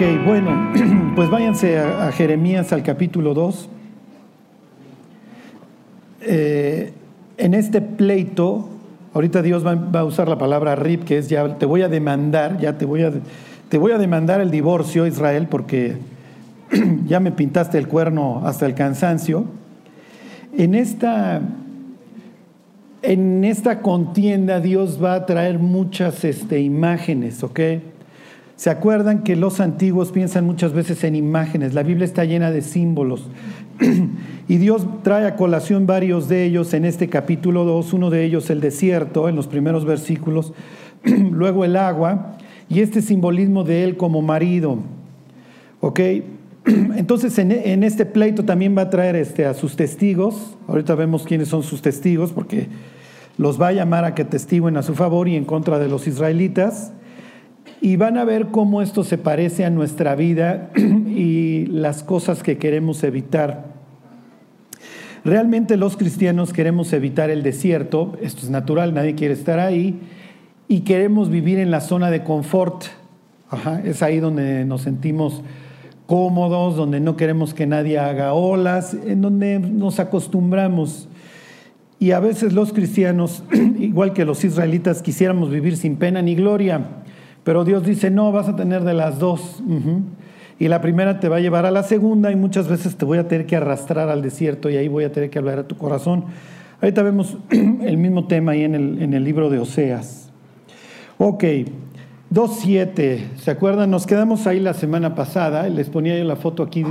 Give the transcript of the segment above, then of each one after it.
Ok, bueno, pues váyanse a, Jeremías al capítulo 2. Eh, en este pleito, ahorita Dios va, a usar la palabra rip, que es ya te voy a demandar, ya te voy a, te voy a demandar el divorcio, Israel, porque ya me pintaste el cuerno hasta el cansancio. En esta, en esta contienda Dios va a traer muchas este, imágenes, ¿ok? ¿Se acuerdan que los antiguos piensan muchas veces en imágenes? La Biblia está llena de símbolos. y Dios trae a colación varios de ellos en este capítulo 2, uno de ellos el desierto, en los primeros versículos, luego el agua y este simbolismo de él como marido. ¿Ok? Entonces en, este pleito también va a traer este, a sus testigos. Ahorita vemos quiénes son sus testigos porque los va a llamar a que testiguen a su favor y en contra de los israelitas y van a ver cómo esto se parece a nuestra vida y las cosas que queremos evitar. Realmente los cristianos queremos evitar el desierto, esto es natural, nadie quiere estar ahí, y queremos vivir en la zona de confort. es ahí donde nos sentimos cómodos, donde no queremos que nadie haga olas, en donde nos acostumbramos. Y a veces los cristianos, igual que los israelitas, quisiéramos vivir sin pena ni gloria. Pero Dios dice, no, vas a tener de las dos. Y la primera te va a llevar a la segunda y muchas veces te voy a tener que arrastrar al desierto y ahí voy a tener que hablar a tu corazón. Ahorita vemos el mismo tema ahí en el, en el libro de Oseas. Ok, 2.7, ¿se acuerdan? Nos quedamos ahí la semana pasada, les ponía yo la foto aquí,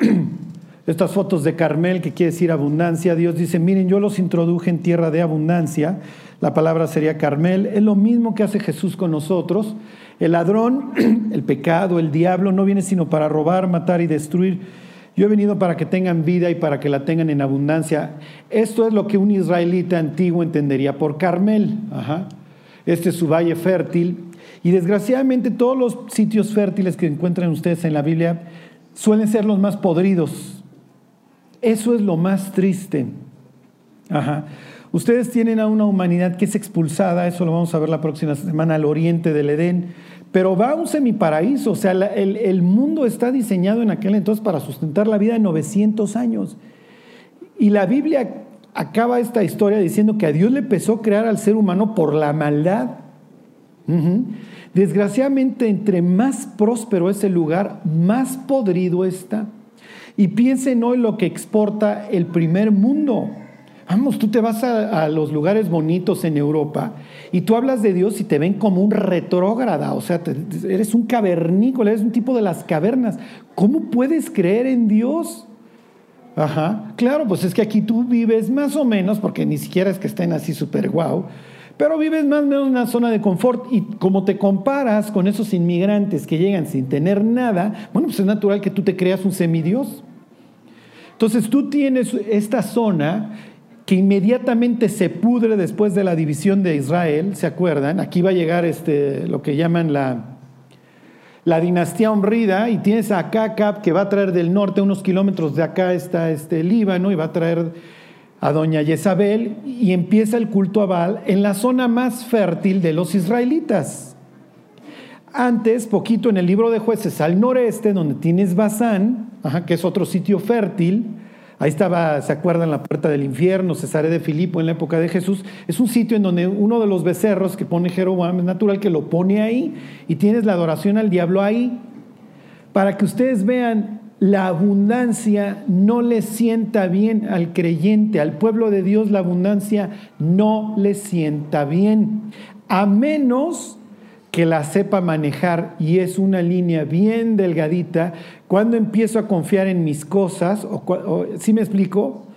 estas fotos de Carmel, que quiere decir abundancia. Dios dice, miren, yo los introduje en tierra de abundancia la palabra sería Carmel, es lo mismo que hace Jesús con nosotros. El ladrón, el pecado, el diablo no viene sino para robar, matar y destruir. Yo he venido para que tengan vida y para que la tengan en abundancia. Esto es lo que un israelita antiguo entendería por Carmel. Este es su valle fértil. Y desgraciadamente todos los sitios fértiles que encuentran ustedes en la Biblia suelen ser los más podridos. Eso es lo más triste. Ajá. Ustedes tienen a una humanidad que es expulsada, eso lo vamos a ver la próxima semana, al oriente del Edén, pero va a un semiparaíso, o sea, el, el, mundo está diseñado en aquel entonces para sustentar la vida de 900 años. Y la Biblia acaba esta historia diciendo que a Dios le a crear al ser humano por la maldad. Desgraciadamente, entre más próspero es el lugar, más podrido está. Y piensen hoy lo que exporta el primer mundo. Vamos, tú te vas a, los lugares bonitos en Europa y tú hablas de Dios y te ven como un retrógrada, o sea, eres un cavernícola, eres un tipo de las cavernas. ¿Cómo puedes creer en Dios? Ajá, claro, pues es que aquí tú vives más o menos, porque ni siquiera es que estén así súper guau, pero vives más o menos en una zona de confort y como te comparas con esos inmigrantes que llegan sin tener nada, bueno, pues es natural que tú te creas un semidios. Entonces tú tienes esta zona que inmediatamente se pudre después de la división de Israel, ¿se acuerdan? Aquí va a llegar este, lo que llaman la, la dinastía honrida y tienes a Acab que va a traer del norte, unos kilómetros de acá está este Líbano y va a traer a doña Jezabel y empieza el culto a Baal en la zona más fértil de los israelitas. Antes, poquito en el libro de jueces al noreste, donde tienes Basán, que es otro sitio fértil, Ahí estaba, ¿se acuerdan? La puerta del infierno, Cesare de Filipo en la época de Jesús. Es un sitio en donde uno de los becerros que pone Jeroboam es natural que lo pone ahí y tienes la adoración al diablo ahí. Para que ustedes vean, la abundancia no le sienta bien al creyente, al pueblo de Dios la abundancia no le sienta bien, a menos que la sepa manejar y es una línea bien delgadita, cuando empiezo a confiar en mis cosas, o, si me explico,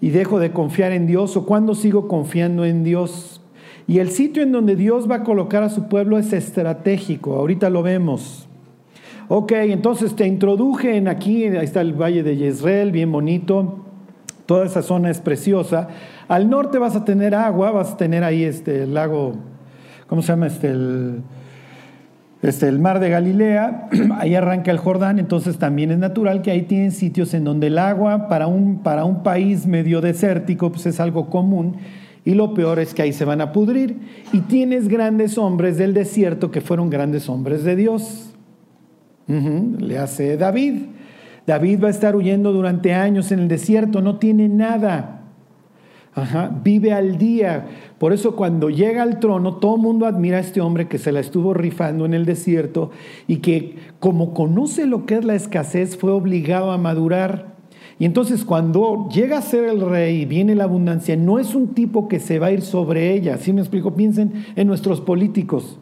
y dejo de confiar en Dios, o cuando sigo confiando en Dios. Y el sitio en donde Dios va a colocar a su pueblo es estratégico, ahorita lo vemos. Ok, entonces te introduje en aquí, ahí está el valle de Jezreel, bien bonito, toda esa zona es preciosa. Al norte vas a tener agua, vas a tener ahí este lago ¿cómo se llama? Este, el, este, el mar de Galilea, ahí arranca el Jordán, entonces también es natural que ahí tienen sitios en donde el agua para un, para un país medio desértico pues es algo común y lo peor es que ahí se van a pudrir y tienes grandes hombres del desierto que fueron grandes hombres de Dios. Le hace David. David va a estar huyendo durante años en el desierto, no tiene nada. vive al día. Por eso cuando llega al trono, todo el mundo admira a este hombre que se la estuvo rifando en el desierto y que como conoce lo que es la escasez, fue obligado a madurar. Y entonces cuando llega a ser el rey y viene la abundancia, no es un tipo que se va a ir sobre ella. ¿Sí me explico? Piensen en nuestros políticos.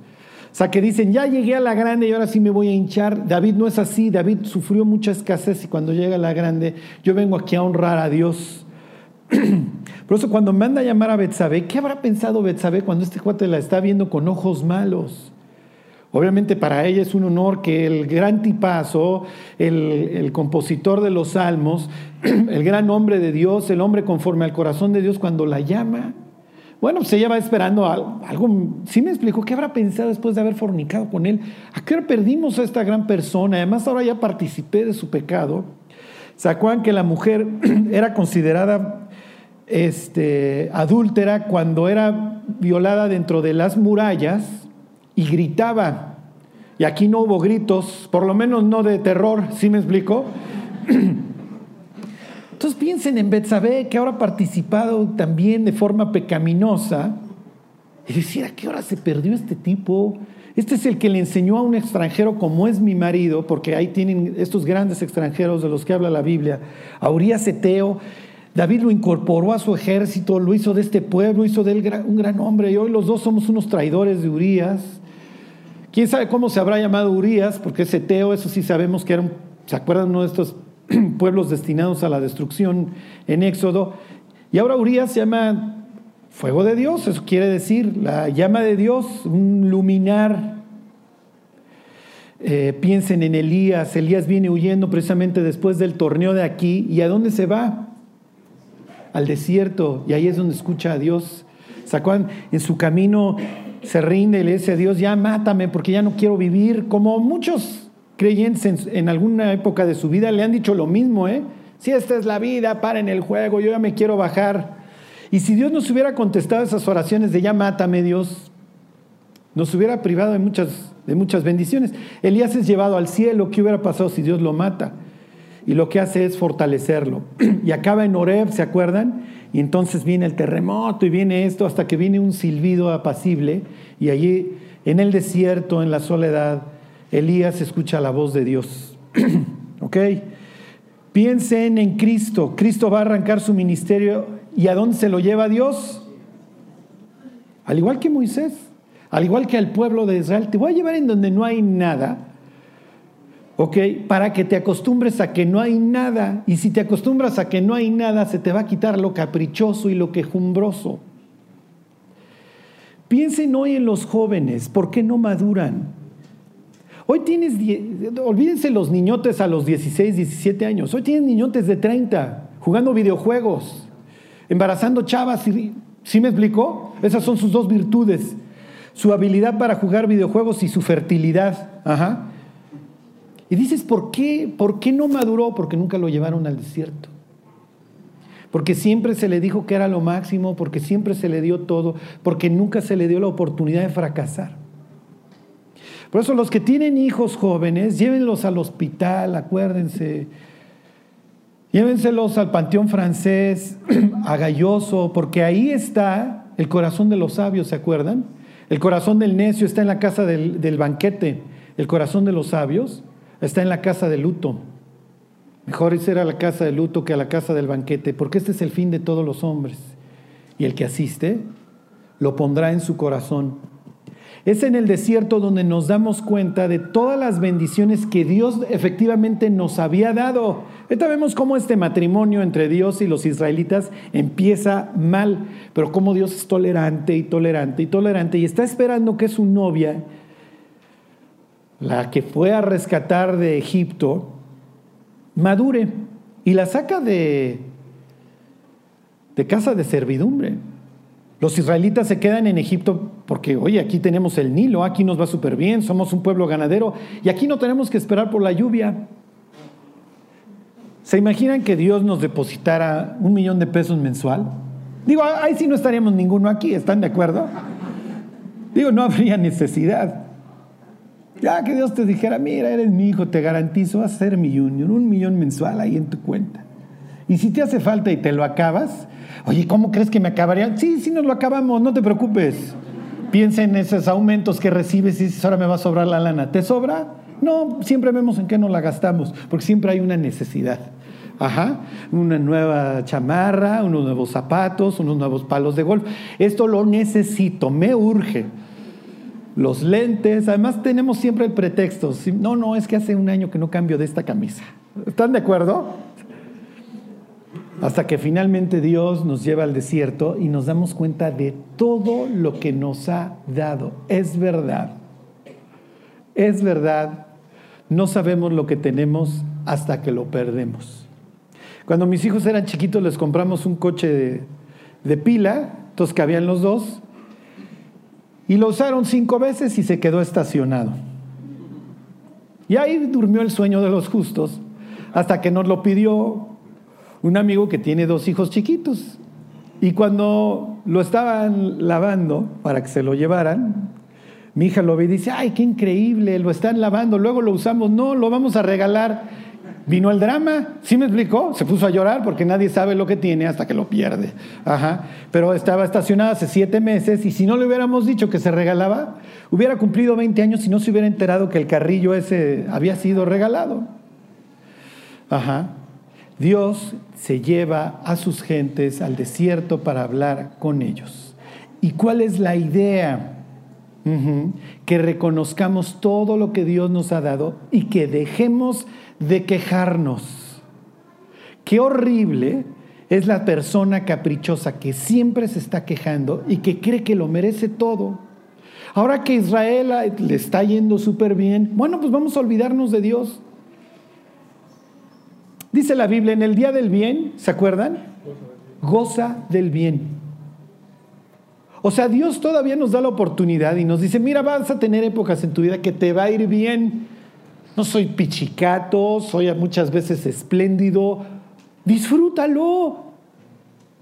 Sea, que dicen, ya llegué a la grande y ahora sí me voy a hinchar. David no es así. David sufrió mucha escasez y cuando llega a la grande, yo vengo aquí a honrar a Dios. Por eso cuando manda a llamar a Betsabé, ¿qué habrá pensado Betsabé cuando este cuate la está viendo con ojos malos? Obviamente para ella es un honor que el gran tipazo, el, el, compositor de los salmos, el gran hombre de Dios, el hombre conforme al corazón de Dios, cuando la llama, bueno, pues ella va esperando algo, sí me explicó, ¿qué habrá pensado después de haber fornicado con él? ¿A qué hora perdimos a esta gran persona? Además ahora ya participé de su pecado. ¿Se que la mujer era considerada este, adúltera cuando era violada dentro de las murallas? y gritaba. Y aquí no hubo gritos, por lo menos no de terror, ¿sí me explico? Entonces piensen en Betsabé, que ahora ha participado también de forma pecaminosa, y decir, ¿a qué hora se perdió este tipo? Este es el que le enseñó a un extranjero como es mi marido, porque ahí tienen estos grandes extranjeros de los que habla la Biblia, a Urias Eteo. David lo incorporó a su ejército, lo hizo de este pueblo, hizo de él un gran hombre, y hoy los dos somos unos traidores de Urias. ¿Quién sabe cómo se habrá llamado Urias? Porque ese Teo, eso sí sabemos que era un, ¿se acuerdan uno de estos pueblos destinados a la destrucción en Éxodo? Y ahora Urias se llama fuego de Dios, eso quiere decir la llama de Dios, un luminar. Eh, piensen en Elías, Elías viene huyendo precisamente después del torneo de aquí, ¿y a dónde se va? Al desierto, y ahí es donde escucha a Dios. ¿Sacuán? En su camino se rinde y le dice a Dios, ya mátame porque ya no quiero vivir, como muchos creyentes en, alguna época de su vida le han dicho lo mismo, ¿eh? Si esta es la vida, paren el juego, yo ya me quiero bajar. Y si Dios nos hubiera contestado esas oraciones de ya mátame Dios, nos hubiera privado de muchas, de muchas bendiciones. Elías es llevado al cielo, ¿qué hubiera pasado si Dios lo mata? Y lo que hace es fortalecerlo. y acaba en Oreb, ¿se acuerdan? Y entonces viene el terremoto y viene esto hasta que viene un silbido apacible y allí en el desierto, en la soledad, Elías escucha la voz de Dios. ¿Ok? Piensen en Cristo. Cristo va a arrancar su ministerio y ¿a dónde se lo lleva Dios? Al igual que Moisés, al igual que al pueblo de Israel, te voy a llevar en donde no hay nada ¿ok? Para que te acostumbres a que no hay nada. Y si te acostumbras a que no hay nada, se te va a quitar lo caprichoso y lo quejumbroso. Piensen hoy en los jóvenes, ¿por qué no maduran? Hoy tienes, olvídense los niñotes a los 16, 17 años. Hoy tienes niñotes de 30 jugando videojuegos, embarazando chavas. ¿Sí me explicó? Esas son sus dos virtudes. Su habilidad para jugar videojuegos y su fertilidad. Ajá. Y dices, ¿por qué? ¿Por qué no maduró? Porque nunca lo llevaron al desierto. Porque siempre se le dijo que era lo máximo, porque siempre se le dio todo, porque nunca se le dio la oportunidad de fracasar. Por eso los que tienen hijos jóvenes, llévenlos al hospital, acuérdense. Llévenselos al Panteón Francés, a Galloso, porque ahí está el corazón de los sabios, ¿se acuerdan? El corazón del necio está en la casa del, del banquete. El corazón de los sabios está en la casa de luto. Mejor ir a la casa de luto que a la casa del banquete, porque este es el fin de todos los hombres. Y el que asiste lo pondrá en su corazón. Es en el desierto donde nos damos cuenta de todas las bendiciones que Dios efectivamente nos había dado. Ahorita vemos cómo este matrimonio entre Dios y los israelitas empieza mal, pero cómo Dios es tolerante y tolerante y tolerante y está esperando que su novia la que fue a rescatar de Egipto, madure y la saca de, de casa de servidumbre. Los israelitas se quedan en Egipto porque, oye, aquí tenemos el Nilo, aquí nos va súper bien, somos un pueblo ganadero y aquí no tenemos que esperar por la lluvia. ¿Se imaginan que Dios nos depositara un millón de pesos mensual? Digo, ahí sí no estaríamos ninguno aquí, ¿están de acuerdo? Digo, no habría necesidad. Ya que Dios te dijera, mira, eres mi hijo, te garantizo, ser mi union, un millón mensual ahí en tu cuenta. Y si te hace falta y te lo acabas, oye, ¿cómo crees que me acabaría? Sí, sí nos lo acabamos, no te preocupes. Piensa en esos aumentos que recibes y dices, ahora me va a sobrar la lana. ¿Te sobra? No, siempre vemos en qué no la gastamos, porque siempre hay una necesidad. Ajá, una nueva chamarra, unos nuevos zapatos, unos nuevos palos de golf. Esto lo necesito, me urge. Los lentes, además tenemos siempre el pretexto. No, no, es que hace un año que no cambio de esta camisa. ¿Están de acuerdo? Hasta que finalmente Dios nos lleva al desierto y nos damos cuenta de todo lo que nos ha dado. Es verdad. Es verdad. No sabemos lo que tenemos hasta que lo perdemos. Cuando mis hijos eran chiquitos les compramos un coche de, pila, entonces cabían los dos, y lo usaron cinco veces y se quedó estacionado. Y ahí durmió el sueño de los justos, hasta que nos lo pidió un amigo que tiene dos hijos chiquitos. Y cuando lo estaban lavando para que se lo llevaran, mi hija lo ve y dice, ay, qué increíble, lo están lavando, luego lo usamos, no, lo vamos a regalar. Vino el drama, ¿sí me explicó? Se puso a llorar porque nadie sabe lo que tiene hasta que lo pierde. Ajá. Pero estaba estacionada hace siete meses y si no le hubiéramos dicho que se regalaba, hubiera cumplido 20 años y no se hubiera enterado que el carrillo ese había sido regalado. Ajá. Dios se lleva a sus gentes al desierto para hablar con ellos. ¿Y cuál es la idea? Que reconozcamos todo lo que Dios nos ha dado y que dejemos de quejarnos. Qué horrible es la persona caprichosa que siempre se está quejando y que cree que lo merece todo. Ahora que Israel le está yendo súper bien, bueno, pues vamos a olvidarnos de Dios. Dice la Biblia, en el día del bien, ¿se acuerdan? Goza del bien. O sea, Dios todavía nos da la oportunidad y nos dice, mira, vas a tener épocas en tu vida que te va a ir bien. No soy pichicato, soy muchas veces espléndido. Disfrútalo.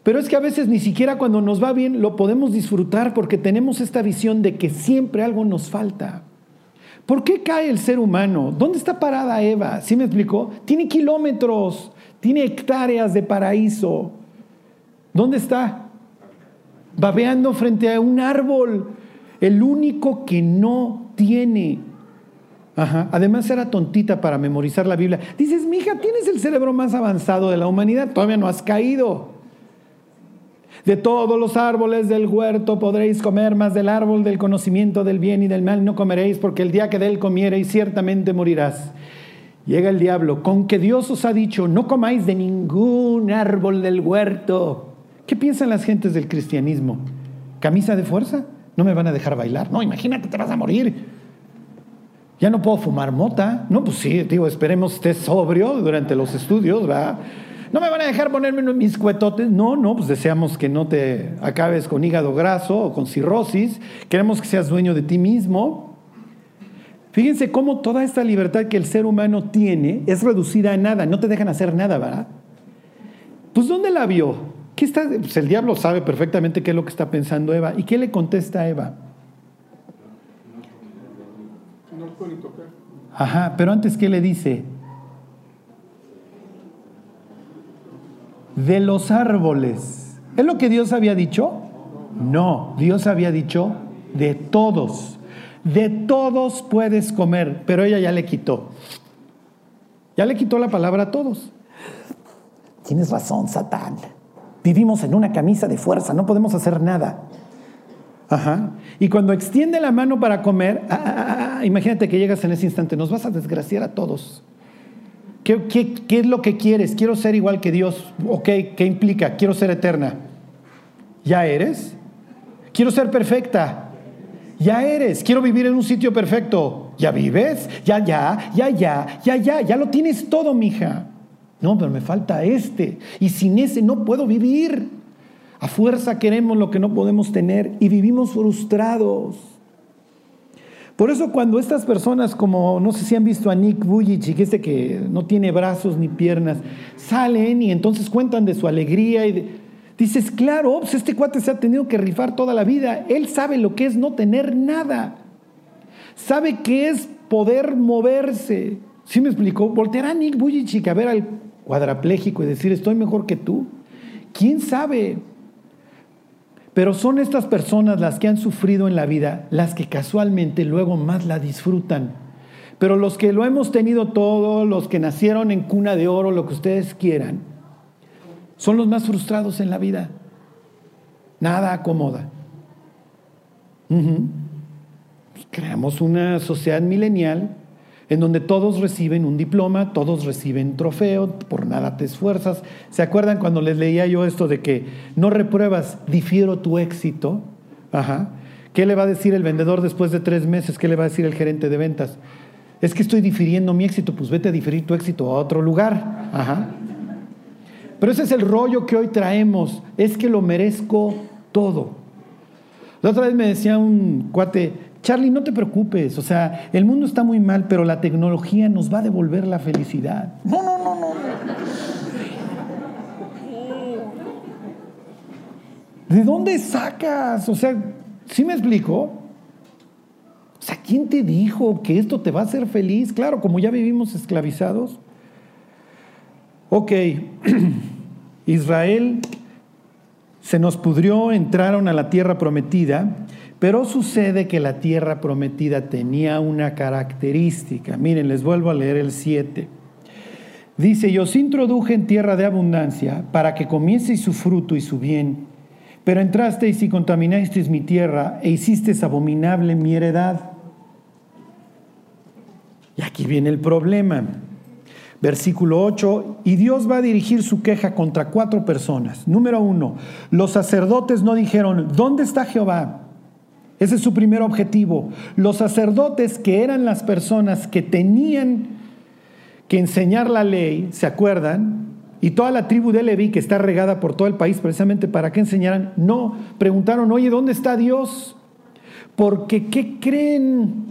Pero es que a veces ni siquiera cuando nos va bien lo podemos disfrutar porque tenemos esta visión de que siempre algo nos falta. ¿Por qué cae el ser humano? ¿Dónde está parada Eva? ¿Sí me explicó? Tiene kilómetros, tiene hectáreas de paraíso. ¿Dónde está? Babeando frente a un árbol, el único que no tiene. Ajá. Además era tontita para memorizar la Biblia. Dices, mija, tienes el cerebro más avanzado de la humanidad, todavía no has caído. De todos los árboles del huerto podréis comer, más del árbol del conocimiento del bien y del mal no comeréis, porque el día que de comiereis ciertamente morirás. Llega el diablo, con que Dios os ha dicho, no comáis de ningún árbol del huerto. ¿Qué piensan las gentes del cristianismo? ¿Camisa de fuerza? ¿No me van a dejar bailar? No, imagínate, te vas a morir. Ya no puedo fumar mota. No, pues sí, digo, esperemos estés sobrio durante los estudios, ¿verdad? No me van a dejar ponerme mis cuetotes. No, no, pues deseamos que no te acabes con hígado graso o con cirrosis. Queremos que seas dueño de ti mismo. Fíjense cómo toda esta libertad que el ser humano tiene es reducida a nada. No te dejan hacer nada, ¿verdad? Pues ¿dónde la vio? ¿Qué está? Pues el diablo sabe perfectamente qué es lo que está pensando Eva. ¿Y qué le contesta a Eva? Ajá, pero antes, ¿qué le dice? De los árboles. ¿Es lo que Dios había dicho? No, Dios había dicho de todos. De todos puedes comer, pero ella ya le quitó. Ya le quitó la palabra a todos. Tienes razón, Satán. Vivimos en una camisa de fuerza, no podemos hacer nada. Ajá. Y cuando extiende la mano para comer, ah, ah, ah, imagínate que llegas en ese instante, nos vas a desgraciar a todos. ¿Qué, es lo que quieres? Quiero ser igual que Dios. Ok, ¿qué implica? Quiero ser eterna. ¿Ya eres? Quiero ser perfecta. Ya eres. Quiero vivir en un sitio perfecto. ¿Ya vives? Ya, ya, ya, ya, ya, ya. Ya lo tienes todo, mija. No, pero me falta este. Y sin ese no puedo vivir. A fuerza queremos lo que no podemos tener y vivimos frustrados. Por eso cuando estas personas, como no sé si han visto a Nick Vujicic, este que no tiene brazos ni piernas, salen y entonces cuentan de su alegría y dices, claro, pues este cuate se ha tenido que rifar toda la vida. Él sabe lo que es no tener nada. Sabe que es poder moverse. ¿Sí me explicó? Volteará Nick Vujicic a ver al cuadrapléjico y decir, estoy mejor que tú. ¿Quién sabe? Pero son estas personas las que han sufrido en la vida, las que casualmente luego más la disfrutan. Pero los que lo hemos tenido todo, los que nacieron en cuna de oro, lo que ustedes quieran, son los más frustrados en la vida. Nada acomoda. Creamos una sociedad milenial en donde todos reciben un diploma, todos reciben trofeo, por nada te esfuerzas. ¿Se acuerdan cuando les leía yo esto de que no repruebas, difiero tu éxito? Ajá. ¿Qué le va a decir el vendedor después de tres meses? ¿Qué le va a decir el gerente de ventas? Es que estoy difiriendo mi éxito, pues vete a diferir tu éxito a otro lugar. Ajá. Pero ese es el rollo que hoy traemos, es que lo merezco todo. La otra vez me decía un cuate, Charlie, no te preocupes, o sea, el mundo está muy mal, pero la tecnología nos va a devolver la felicidad. No, no, no, no. ¿De dónde sacas? O sea, ¿sí me explico? O sea, ¿quién te dijo que esto te va a hacer feliz? Claro, como ya vivimos esclavizados. Ok, Israel se nos pudrió, entraron a la tierra prometida, pero sucede que la tierra prometida tenía una característica. Miren, les vuelvo a leer el 7. Dice, yo os introduje en tierra de abundancia para que comieseis su fruto y su bien, pero entrasteis y contaminasteis mi tierra e hicisteis abominable mi heredad. Y aquí viene el problema. Versículo 8, y Dios va a dirigir su queja contra cuatro personas. Número uno, los sacerdotes no dijeron, ¿dónde está Jehová? Ese es su primer objetivo. Los sacerdotes, que eran las personas que tenían que enseñar la ley, ¿se acuerdan? Y toda la tribu de Leví, que está regada por todo el país precisamente para que enseñaran, no, preguntaron, oye, ¿dónde está Dios? Porque, ¿qué creen?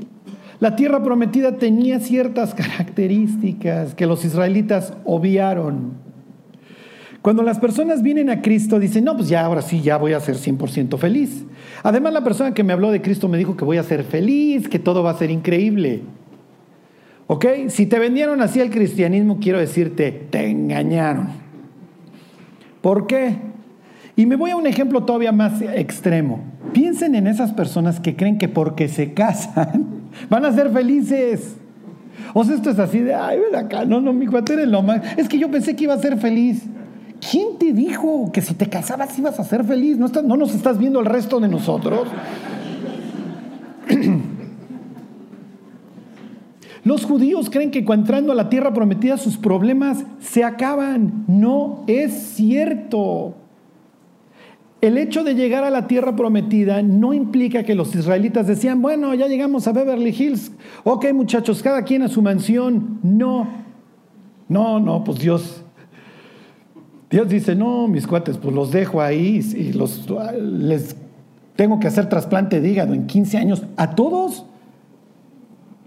La tierra prometida tenía ciertas características que los israelitas obviaron. Cuando las personas vienen a Cristo, dicen, no, pues ya ahora sí, ya voy a ser 100% feliz. Además, la persona que me habló de Cristo me dijo que voy a ser feliz, que todo va a ser increíble. ¿Ok? Si te vendieron así el cristianismo, quiero decirte, te engañaron. ¿Por qué? Y me voy a un ejemplo todavía más extremo. Piensen en esas personas que creen que porque se casan van a ser felices. O sea, esto es así de, ay, ven acá, no, no, mi cuate eres lo más. Es que yo pensé que iba a ser feliz. ¿Quién te dijo que si te casabas ibas a ser feliz? ¿No, no nos estás viendo el resto de nosotros? Los judíos creen que entrando a la tierra prometida sus problemas se acaban. No es cierto. El hecho de llegar a la tierra prometida no implica que los israelitas decían, bueno, ya llegamos a Beverly Hills, ok muchachos, cada quien a su mansión. No, no, no, pues Dios Dios dice, no, mis cuates, pues los dejo ahí y los, les tengo que hacer trasplante de hígado en 15 años. A todos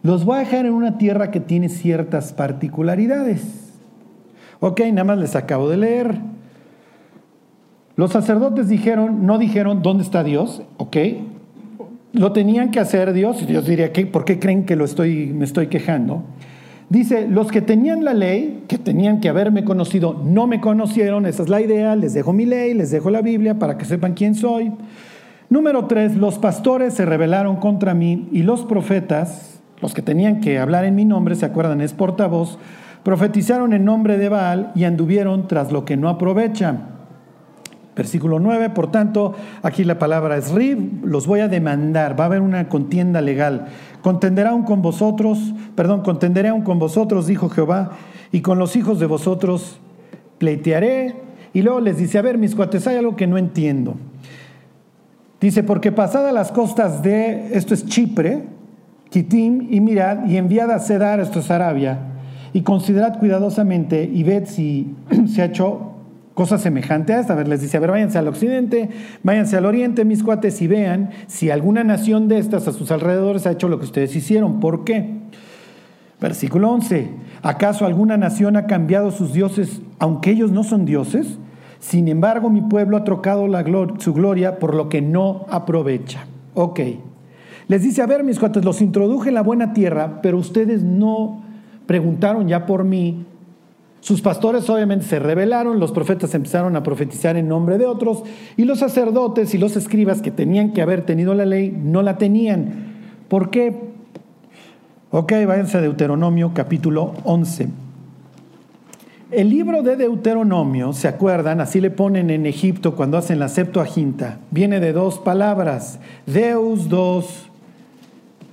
los voy a dejar en una tierra que tiene ciertas particularidades. Ok, nada más les acabo de leer. Los sacerdotes dijeron, no dijeron, ¿dónde está Dios? Ok. Lo tenían que hacer Dios. Y Dios diría, ¿por qué creen que lo estoy, me estoy quejando? Dice, los que tenían la ley, que tenían que haberme conocido, no me conocieron, esa es la idea, les dejo mi ley, les dejo la Biblia para que sepan quién soy. Número tres, los pastores se rebelaron contra mí y los profetas, los que tenían que hablar en mi nombre, se acuerdan, es portavoz, profetizaron en nombre de Baal y anduvieron tras lo que no aprovechan. Versículo 9, por tanto, aquí la palabra es rib, los voy a demandar, va a haber una contienda legal. Contenderá aún con vosotros, perdón, contenderé aún con vosotros, dijo Jehová, y con los hijos de vosotros pleitearé. Y luego les dice, a ver, mis cuates, hay algo que no entiendo. Dice, porque pasada las costas de, esto es Chipre, Kitim, y mirad, y enviad a Cedar, esto es Arabia, y considerad cuidadosamente y ved si se ha hecho cosa semejante a esta. A ver, les dice, a ver, váyanse al occidente, váyanse al oriente, mis cuates, y vean si alguna nación de estas a sus alrededores ha hecho lo que ustedes hicieron. ¿Por qué? Versículo 11. ¿Acaso alguna nación ha cambiado sus dioses, aunque ellos no son dioses? Sin embargo, mi pueblo ha trocado la su gloria por lo que no aprovecha. Ok. Les dice, a ver, mis cuates, los introduje en la buena tierra, pero ustedes no preguntaron ya por mí. Sus pastores obviamente se rebelaron, los profetas empezaron a profetizar en nombre de otros, y los sacerdotes y los escribas que tenían que haber tenido la ley no la tenían. ¿Por qué? Ok, váyanse a Deuteronomio capítulo 11. El libro de Deuteronomio, ¿se acuerdan? Así le ponen en Egipto cuando hacen la Septuaginta. Viene de dos palabras, Deus dos,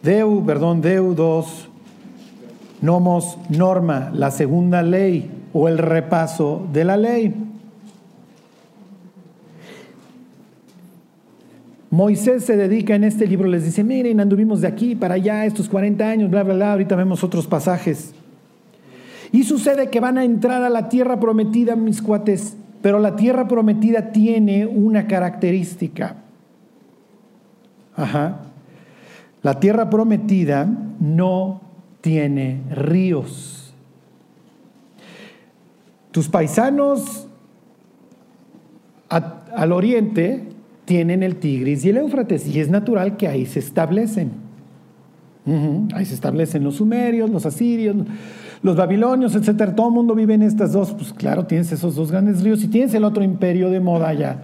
Deu, perdón, Deu dos, nomos norma, la segunda ley o el repaso de la ley. Moisés se dedica en este libro, les dice, miren, anduvimos de aquí para allá estos 40 años, bla, bla, bla, ahorita vemos otros pasajes. Y sucede que van a entrar a la tierra prometida, mis cuates, pero la tierra prometida tiene una característica. Ajá. La tierra prometida no tiene ríos. Tus paisanos al oriente tienen el Tigris y el Éufrates y es natural que ahí se establecen. Ahí se establecen los sumerios, los asirios, los babilonios, etcétera, todo el mundo vive en estas dos, pues claro, tienes esos dos grandes ríos y tienes el otro imperio de moda allá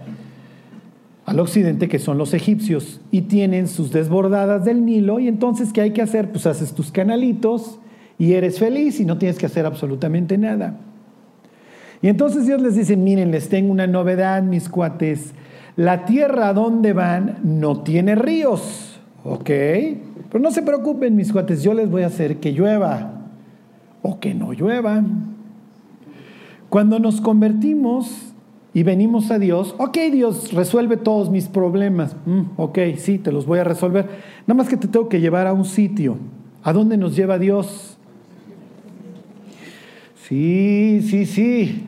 al occidente que son los egipcios y tienen sus desbordadas del Nilo y entonces ¿qué hay que hacer? Pues haces tus canalitos y eres feliz y no tienes que hacer absolutamente nada. Y entonces Dios les dice, miren, les tengo una novedad, mis cuates, la tierra donde van no tiene ríos, ¿ok? Pero no se preocupen, mis cuates, yo les voy a hacer que llueva o que no llueva. Cuando nos convertimos y venimos a Dios, ok Dios, resuelve todos mis problemas. Mm, ok, sí, te los voy a resolver. Nada más que te tengo que llevar a un sitio. ¿A dónde nos lleva Dios? Sí, sí, sí.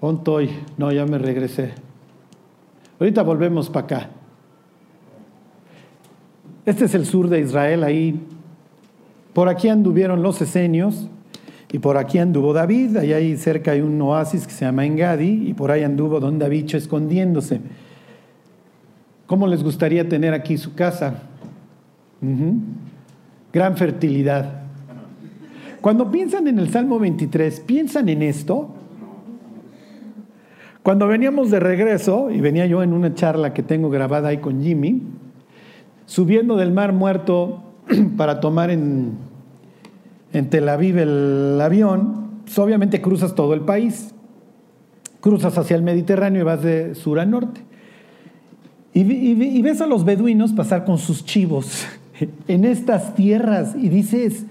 ¿Dónde No, ya me regresé. Ahorita volvemos para acá. Este es el sur de Israel, ahí por aquí anduvieron los esenios y por aquí anduvo David. Allá ahí cerca hay un oasis que se llama Engadi y por ahí anduvo don David escondiéndose. ¿Cómo les gustaría tener aquí su casa? Gran fertilidad. Cuando piensan en el Salmo 23, ¿piensan en esto? Cuando veníamos de regreso, y venía yo en una charla que tengo grabada ahí con Jimmy, subiendo del Mar Muerto para tomar en, en Tel Aviv el avión, pues obviamente cruzas todo el país. Cruzas hacia el Mediterráneo y vas de sur a norte. Y, y, ves a los beduinos pasar con sus chivos en estas tierras y dices,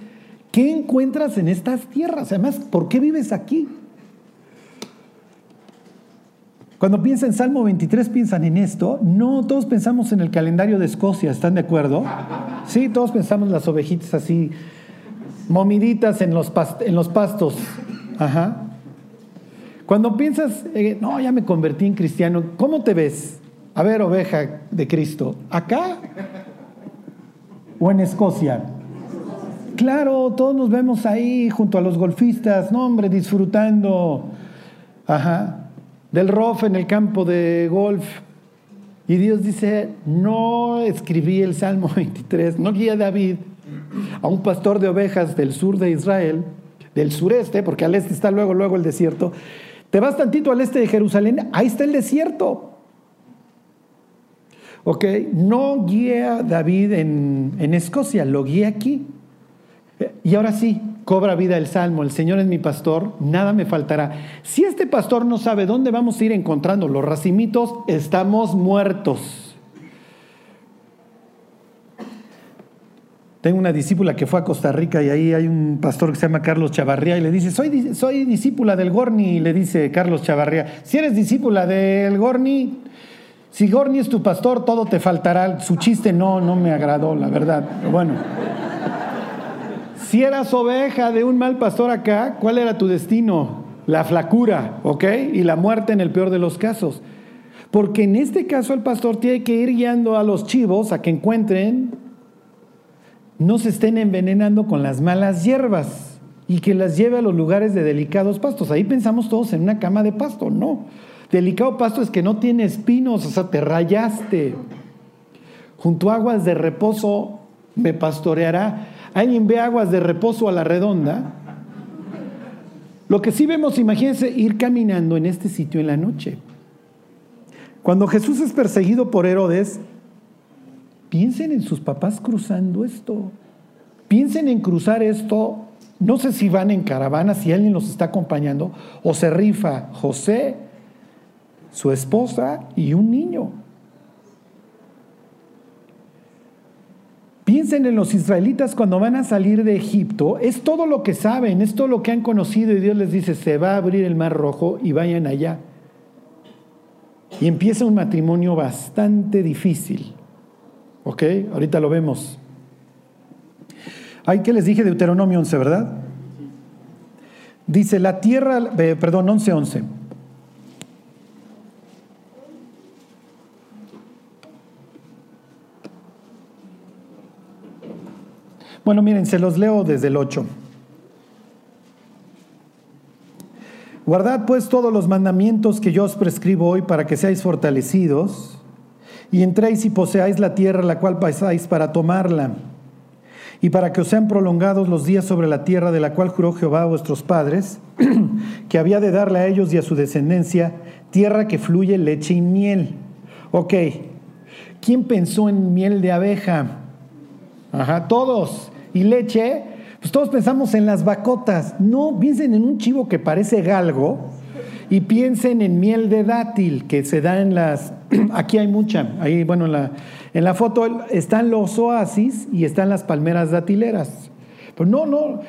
¿qué encuentras en estas tierras? Además, ¿por qué vives aquí? Cuando piensan en Salmo 23, piensan en esto. No, todos pensamos en el calendario de Escocia, ¿están de acuerdo? Sí, todos pensamos en las ovejitas así, momiditas en los, pastos. Ajá. Cuando piensas, eh, no, ya me convertí en cristiano, ¿cómo te ves? A ver, oveja de Cristo, ¿acá o en Escocia? Claro, todos nos vemos ahí junto a los golfistas, no hombre, disfrutando. Ajá del ROF en el campo de golf. Y Dios dice, no escribí el Salmo 23, no guía David a un pastor de ovejas del sur de Israel, del sureste, porque al este está luego, luego el desierto. Te vas tantito al este de Jerusalén, ahí está el desierto. Ok, no guía David en, en Escocia, lo guía aquí. Y ahora sí, cobra vida el salmo, el Señor es mi pastor, nada me faltará. Si este pastor no sabe dónde vamos a ir encontrando los racimitos, estamos muertos. Tengo una discípula que fue a Costa Rica y ahí hay un pastor que se llama Carlos Chavarría y le dice, soy, soy discípula del Gorni, y le dice Carlos Chavarría, si eres discípula del Gorni, si Gorni es tu pastor, todo te faltará. Su chiste no, no me agradó, la verdad. Bueno. Si eras oveja de un mal pastor acá, ¿cuál era tu destino? La flacura, ¿ok? Y la muerte en el peor de los casos. Porque en este caso el pastor tiene que ir guiando a los chivos a que encuentren, no se estén envenenando con las malas hierbas y que las lleve a los lugares de delicados pastos. Ahí pensamos todos en una cama de pasto, no. Delicado pasto es que no tiene espinos, o sea, te rayaste. junto a aguas de reposo me pastoreará. ¿Alguien ve aguas de reposo a la redonda? Lo que sí vemos, imagínense ir caminando en este sitio en la noche. Cuando Jesús es perseguido por Herodes, piensen en sus papás cruzando esto. Piensen en cruzar esto. No sé si van en caravana, si alguien los está acompañando, o se rifa José, su esposa y un niño. Piensen en los israelitas cuando van a salir de Egipto, es todo lo que saben, es todo lo que han conocido y Dios les dice, se va a abrir el mar rojo y vayan allá. Y empieza un matrimonio bastante difícil. ¿Ok? Ahorita lo vemos. Hay que les dije Deuteronomio 11, ¿verdad? Dice, la tierra, eh, perdón, 11, 11. Bueno, miren, se los leo desde el 8. Guardad pues todos los mandamientos que yo os prescribo hoy para que seáis fortalecidos y entréis y poseáis la tierra la cual pasáis para tomarla y para que os sean prolongados los días sobre la tierra de la cual juró Jehová a vuestros padres, que había de darle a ellos y a su descendencia tierra que fluye leche y miel. Ok, ¿quién pensó en miel de abeja? Ajá, todos y leche, pues todos pensamos en las vacotas. No, piensen en un chivo que parece galgo y piensen en miel de dátil que se da en las... Aquí hay mucha. Ahí, bueno, en la, en la foto están los oasis y están las palmeras datileras. Pero no, no.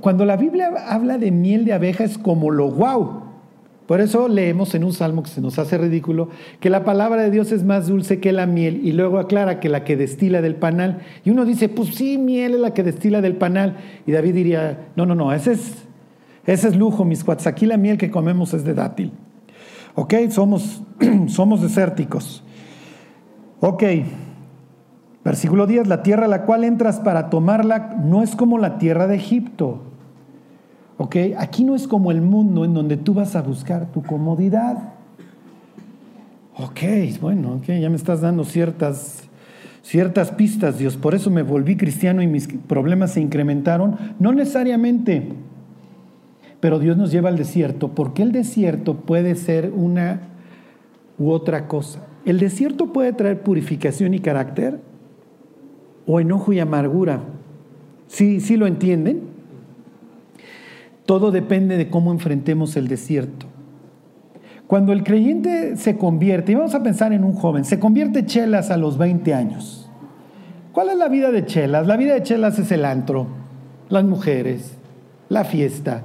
Cuando la Biblia habla de miel de abeja es como lo guau. Por eso leemos en un salmo que se nos hace ridículo que la palabra de Dios es más dulce que la miel y luego aclara que la que destila del panal. Y uno dice, pues sí, miel es la que destila del panal. Y David diría, no, no, no, ese es, ese es lujo, mis cuates. Aquí la miel que comemos es de dátil. Ok, somos, somos desérticos. Ok, versículo 10, la tierra a la cual entras para tomarla no es como la tierra de Egipto ¿Ok? Aquí no es como el mundo en donde tú vas a buscar tu comodidad. Ok, bueno, okay, ya me estás dando ciertas, ciertas pistas, Dios. Por eso me volví cristiano y mis problemas se incrementaron. No necesariamente, pero Dios nos lleva al desierto porque el desierto puede ser una u otra cosa. El desierto puede traer purificación y carácter o enojo y amargura. ¿Sí, sí lo entienden? Todo depende de cómo enfrentemos el desierto. Cuando el creyente se convierte, y vamos a pensar en un joven, se convierte Chelas a los 20 años. ¿Cuál es la vida de Chelas? La vida de Chelas es el antro, las mujeres, la fiesta.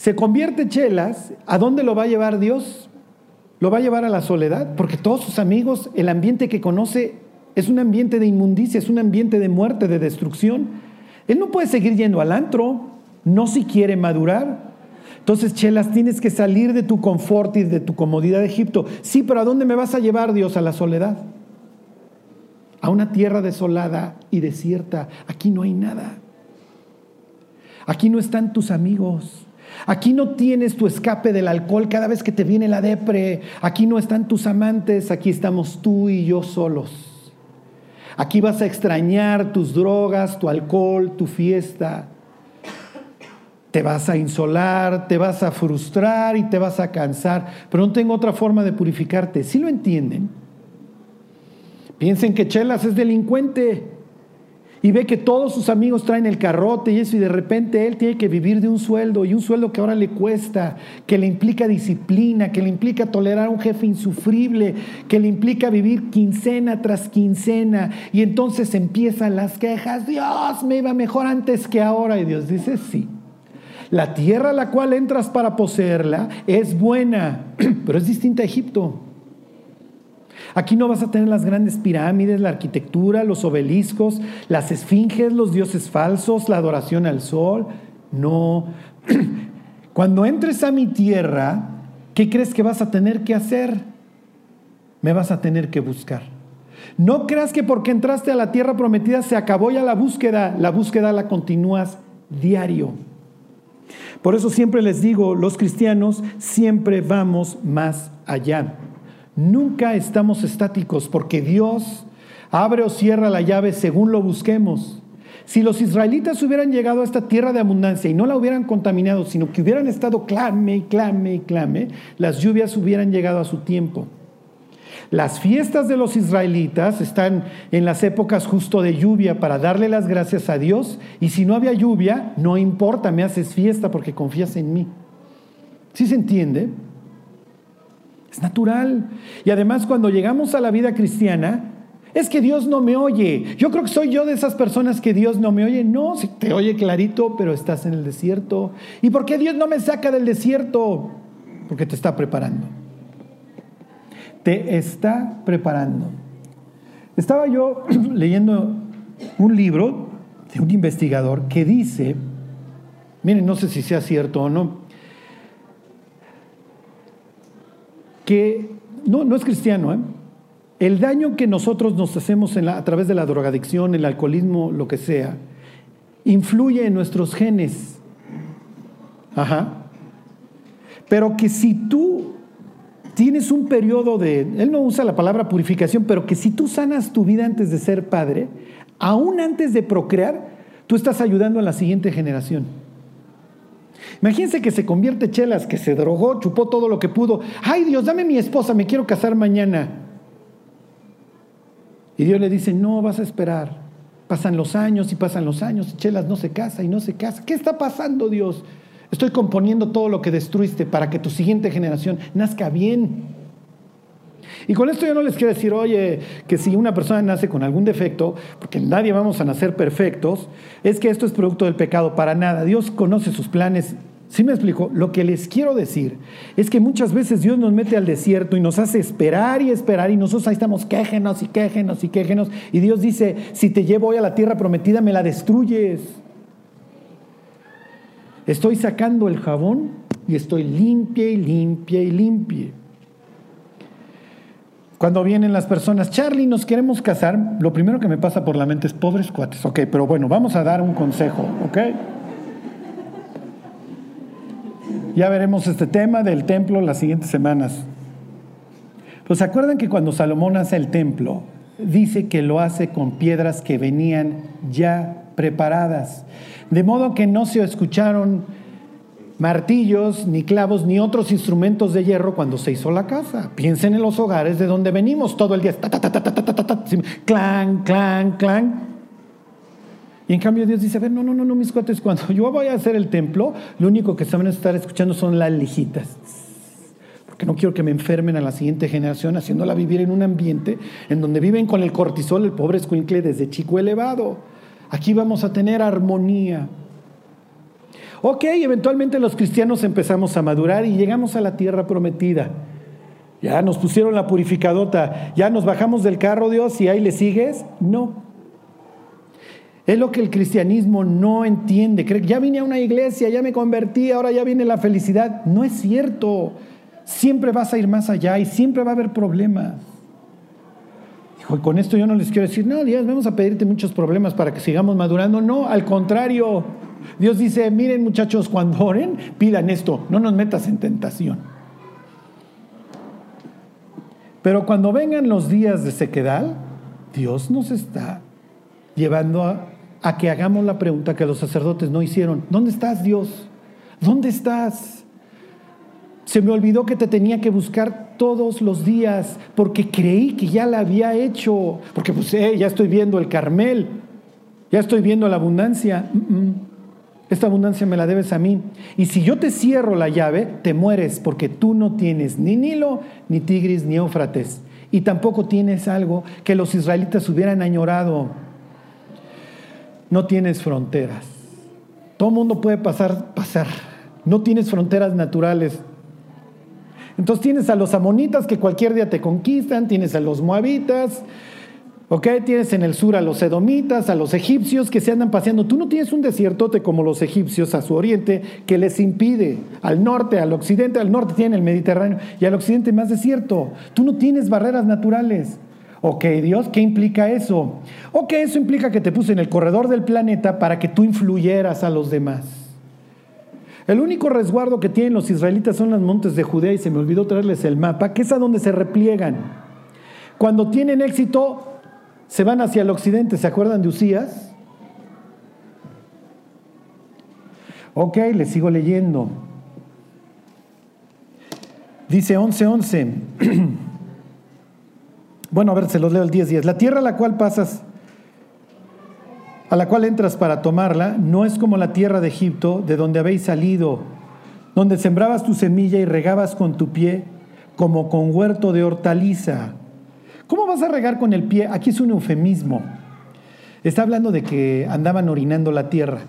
Se convierte Chelas, ¿a dónde lo va a llevar Dios? Lo va a llevar a la soledad, porque todos sus amigos, el ambiente que conoce es un ambiente de inmundicia, es un ambiente de muerte, de destrucción. Él no puede seguir yendo al antro, no si quiere madurar. Entonces, Chelas, tienes que salir de tu confort y de tu comodidad de Egipto. Sí, pero ¿a dónde me vas a llevar, Dios? A la soledad. A una tierra desolada y desierta. Aquí no hay nada. Aquí no están tus amigos. Aquí no tienes tu escape del alcohol cada vez que te viene la depre. Aquí no están tus amantes. Aquí estamos tú y yo solos. Aquí vas a extrañar tus drogas, tu alcohol, tu fiesta te vas a insolar, te vas a frustrar y te vas a cansar, pero no tengo otra forma de purificarte. ¿Sí lo entienden? Piensen que Chelas es delincuente y ve que todos sus amigos traen el carrote y eso y de repente él tiene que vivir de un sueldo y un sueldo que ahora le cuesta, que le implica disciplina, que le implica tolerar a un jefe insufrible, que le implica vivir quincena tras quincena y entonces empiezan las quejas, Dios, me iba mejor antes que ahora y Dios dice, sí. La tierra a la cual entras para poseerla es buena, pero es distinta a Egipto. Aquí no vas a tener las grandes pirámides, la arquitectura, los obeliscos, las esfinges, los dioses falsos, la adoración al sol. No. Cuando entres a mi tierra, ¿qué crees que vas a tener que hacer? Me vas a tener que buscar. No creas que porque entraste a la tierra prometida se acabó ya la búsqueda. La búsqueda la continúas diario. Por eso siempre les digo, los cristianos siempre vamos más allá. Nunca estamos estáticos porque Dios abre o cierra la llave según lo busquemos. Si los israelitas hubieran llegado a esta tierra de abundancia y no la hubieran contaminado, sino que hubieran estado clame y clame y clame, las lluvias hubieran llegado a su tiempo. Las fiestas de los israelitas están en las épocas justo de lluvia para darle las gracias a Dios. Y si no había lluvia, no importa, me haces fiesta porque confías en mí. ¿Sí se entiende? Es natural. Y además cuando llegamos a la vida cristiana, es que Dios no me oye. Yo creo que soy yo de esas personas que Dios no me oye. No, si te oye clarito, pero estás en el desierto. ¿Y por qué Dios no me saca del desierto? Porque te está preparando te está preparando. Estaba yo leyendo un libro de un investigador que dice, miren, no sé si sea cierto o no, que no, no es cristiano, ¿eh? el daño que nosotros nos hacemos a través de la drogadicción, el alcoholismo, lo que sea, influye en nuestros genes. Ajá. Pero que si tú tienes un periodo de, él no usa la palabra purificación, pero que si tú sanas tu vida antes de ser padre, aún antes de procrear, tú estás ayudando a la siguiente generación. Imagínense que se convierte Chelas, que se drogó, chupó todo lo que pudo. Ay Dios, dame mi esposa, me quiero casar mañana. Y Dios le dice, no, vas a esperar. Pasan los años y pasan los años, y Chelas no se casa y no se casa. ¿Qué está pasando Dios? Estoy componiendo todo lo que destruiste para que tu siguiente generación nazca bien. Y con esto yo no les quiero decir, oye, que si una persona nace con algún defecto, porque nadie vamos a nacer perfectos, es que esto es producto del pecado, para nada. Dios conoce sus planes. ¿Sí me explico? Lo que les quiero decir es que muchas veces Dios nos mete al desierto y nos hace esperar y esperar y nosotros ahí estamos quéjenos y quéjenos y quéjenos. Y Dios dice, si te llevo hoy a la tierra prometida, me la destruyes. Estoy sacando el jabón y estoy limpia y limpia y limpia. Cuando vienen las personas, Charlie, nos queremos casar, lo primero que me pasa por la mente es pobres cuates. Ok, pero bueno, vamos a dar un consejo, ¿ok? Ya veremos este tema del templo las siguientes semanas. Pues se acuerdan que cuando Salomón hace el templo, dice que lo hace con piedras que venían ya preparadas. De modo que no se escucharon martillos, ni clavos, ni otros instrumentos de hierro cuando se hizo la casa. Piensen en los hogares de donde venimos todo el día. clan, clan, clan. Y en cambio Dios dice, a no, no, no, no, mis cuates, cuando yo voy a hacer el templo, lo único que saben estar escuchando son las lijitas. Porque no quiero que me enfermen a la siguiente generación haciéndola vivir en un ambiente en donde viven con el cortisol, el pobre escuincle desde chico elevado. Aquí vamos a tener armonía. Ok, eventualmente los cristianos empezamos a madurar y llegamos a la tierra prometida. Ya nos pusieron la purificadota, ya nos bajamos del carro, Dios, y ahí le sigues. No. Es lo que el cristianismo no entiende. Ya vine a una iglesia, ya me convertí, ahora ya viene la felicidad. No es cierto. Siempre vas a ir más allá y siempre va a haber problemas con esto yo no les quiero decir, no, Dios, vamos a pedirte muchos problemas para que sigamos madurando. No, al contrario. Dios dice, miren muchachos, cuando oren, pidan esto, no nos metas en tentación. Pero cuando vengan los días de sequedad, Dios nos está llevando a, que hagamos la pregunta que los sacerdotes no hicieron. ¿Dónde estás, Dios? ¿Dónde estás? Se me olvidó que te tenía que buscar todos los días porque creí que ya la había hecho. Porque pues eh, ya estoy viendo el Carmel, ya estoy viendo la abundancia. Esta abundancia me la debes a mí. Y si yo te cierro la llave, te mueres porque tú no tienes ni Nilo, ni Tigris, ni Éufrates. Y tampoco tienes algo que los israelitas hubieran añorado. No tienes fronteras. Todo mundo puede pasar, pasar. No tienes fronteras naturales. Entonces tienes a los amonitas que cualquier día te conquistan, tienes a los moabitas, ¿ok? Tienes en el sur a los edomitas, a los egipcios que se andan paseando. Tú no tienes un desiertote como los egipcios a su oriente que les impide. Al norte, al occidente, al norte tienen el Mediterráneo y al occidente más desierto. Tú no tienes barreras naturales. Ok, Dios, ¿qué implica eso? Ok, eso implica que te puse en el corredor del planeta para que tú influyeras a los demás. El único resguardo que tienen los israelitas son los montes de Judea y se me olvidó traerles el mapa, que es a donde se repliegan. Cuando tienen éxito, se van hacia el occidente. ¿Se acuerdan de Usías? Ok, les sigo leyendo. Dice 11:11. bueno, a ver, se los leo el 10:10. La tierra a la cual pasas a la cual entras para tomarla, no es como la tierra de Egipto, de donde habéis salido, donde sembrabas tu semilla y regabas con tu pie, como con huerto de hortaliza. ¿Cómo vas a regar con el pie? Aquí es un eufemismo. Está hablando de que andaban orinando la tierra.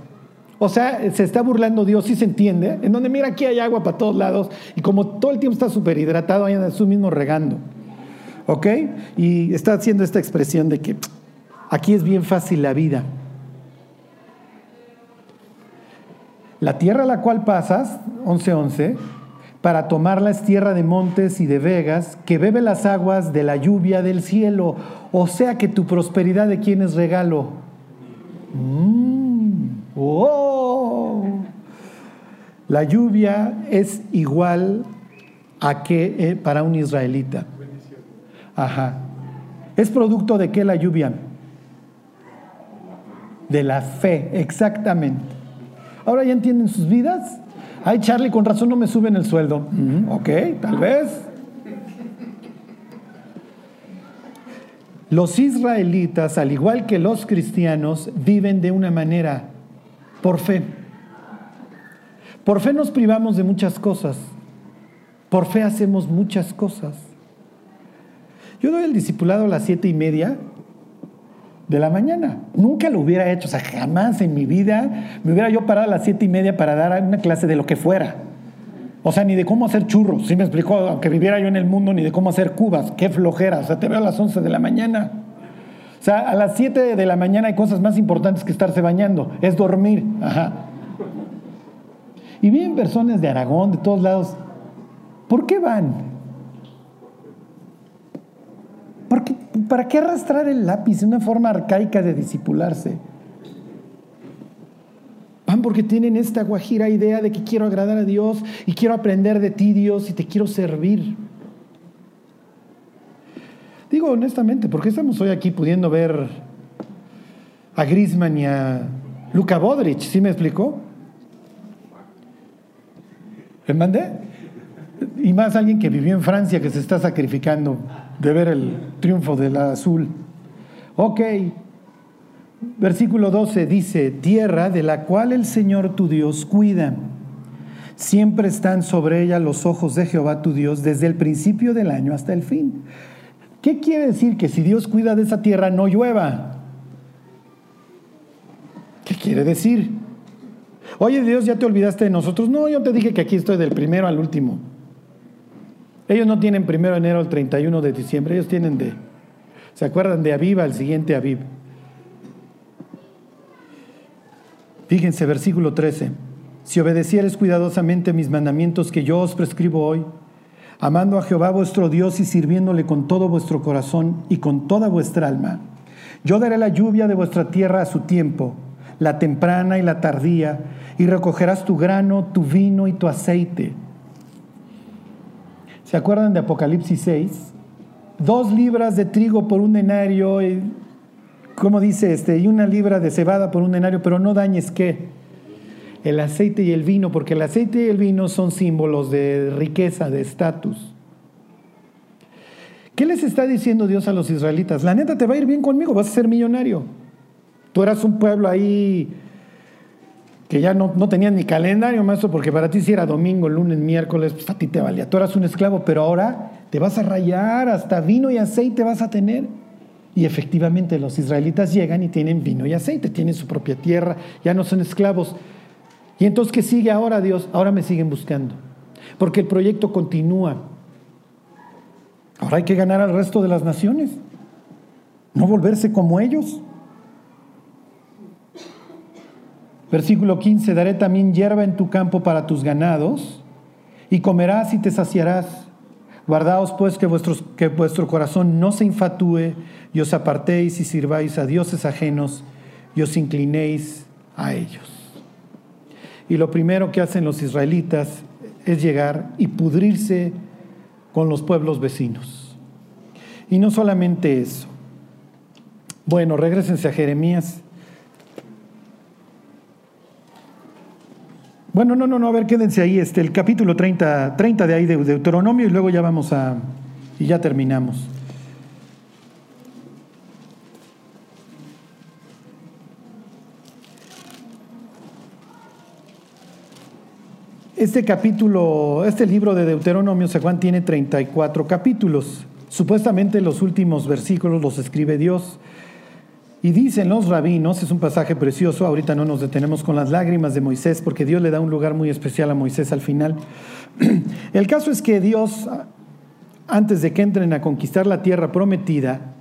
O sea, se está burlando Dios, sí se entiende, en donde mira aquí hay agua para todos lados y como todo el tiempo está súper hidratado, ahí anda su mismo regando. ¿Ok? Y está haciendo esta expresión de que aquí es bien fácil la vida. La tierra a la cual pasas, 11:11, para tomarla es tierra de montes y de vegas, que bebe las aguas de la lluvia del cielo. O sea que tu prosperidad de quién es regalo. Mm, oh. La lluvia es igual a que eh, para un israelita. Ajá. ¿Es producto de qué la lluvia? De la fe, exactamente. Ahora ya entienden sus vidas. Ay, Charlie, con razón no me suben el sueldo. Mm, ok, tal vez. Los israelitas, al igual que los cristianos, viven de una manera por fe. Por fe nos privamos de muchas cosas. Por fe hacemos muchas cosas. Yo doy el discipulado a las siete y media de la mañana. Nunca lo hubiera hecho, o sea, jamás en mi vida me hubiera yo parado a las siete y media para dar una clase de lo que fuera. O sea, ni de cómo hacer churros, si me explicó, aunque viviera yo en el mundo, ni de cómo hacer cubas, qué flojera, o sea, te veo a las 11 de la mañana. O sea, a las 7 de la mañana hay cosas más importantes que estarse bañando, es dormir. Ajá. Y vienen personas de Aragón, de todos lados. ¿Por qué van? ¿Para qué arrastrar el lápiz? Una forma arcaica de disipularse. Van porque tienen esta guajira idea de que quiero agradar a Dios y quiero aprender de ti, Dios, y te quiero servir. Digo honestamente, ¿por qué estamos hoy aquí pudiendo ver a Grisman y a Luka Bodrich? ¿Sí me explicó? ¿Me mandé? Y más alguien que vivió en Francia que se está sacrificando de ver el triunfo del azul. Ok, versículo 12 dice, tierra de la cual el Señor tu Dios cuida. Siempre están sobre ella los ojos de Jehová tu Dios desde el principio del año hasta el fin. ¿Qué quiere decir que si Dios cuida de esa tierra no llueva? ¿Qué quiere decir? Oye Dios, ¿ya te olvidaste de nosotros? No, yo te dije que aquí estoy del primero al último. Ellos no tienen primero de enero al 31 de diciembre, ellos tienen de, ¿se acuerdan de Aviv al siguiente Aviv? Fíjense, versículo 13. Si obedecieres cuidadosamente mis mandamientos que yo os prescribo hoy, amando a Jehová vuestro Dios y sirviéndole con todo vuestro corazón y con toda vuestra alma, yo daré la lluvia de vuestra tierra a su tiempo, la temprana y la tardía, y recogerás tu grano, tu vino y tu aceite ¿Se acuerdan de Apocalipsis 6? Dos libras de trigo por un denario, ¿cómo dice este? Y una libra de cebada por un denario, pero no dañes qué? El aceite y el vino, porque el aceite y el vino son símbolos de riqueza, de estatus. ¿Qué les está diciendo Dios a los israelitas? La neta te va a ir bien conmigo, vas a ser millonario. Tú eras un pueblo ahí que ya no, no tenías ni calendario, maestro, porque para ti si era domingo, lunes, miércoles, pues a ti te valía. Tú eras un esclavo, pero ahora te vas a rayar, hasta vino y aceite vas a tener. Y efectivamente los israelitas llegan y tienen vino y aceite, tienen su propia tierra, ya no son esclavos. Y entonces, ¿qué sigue ahora Dios? Ahora me siguen buscando, porque el proyecto continúa. Ahora hay que ganar al resto de las naciones, no volverse como ellos. Versículo 15, daré también hierba en tu campo para tus ganados, y comerás y te saciarás. Guardaos pues que, que vuestro corazón no se infatúe, y os apartéis y sirváis a dioses ajenos, y os inclinéis a ellos. y lo primero que hacen los israelitas es llegar y pudrirse con los pueblos vecinos. Y no solamente eso. Bueno, regresense a Jeremías. Bueno, no, no, no, a ver, quédense ahí, este, el capítulo 30, 30 de ahí de Deuteronomio y luego ya vamos a, y ya terminamos. Este capítulo, este libro de Deuteronomio, se Juan, tiene 34 capítulos. Supuestamente los últimos versículos los escribe Dios. Y dicen los rabinos, es un pasaje precioso, ahorita no nos detenemos con las lágrimas de Moisés, porque Dios le da un lugar muy especial a Moisés al final. El caso es que Dios, antes de que entren a conquistar la tierra prometida,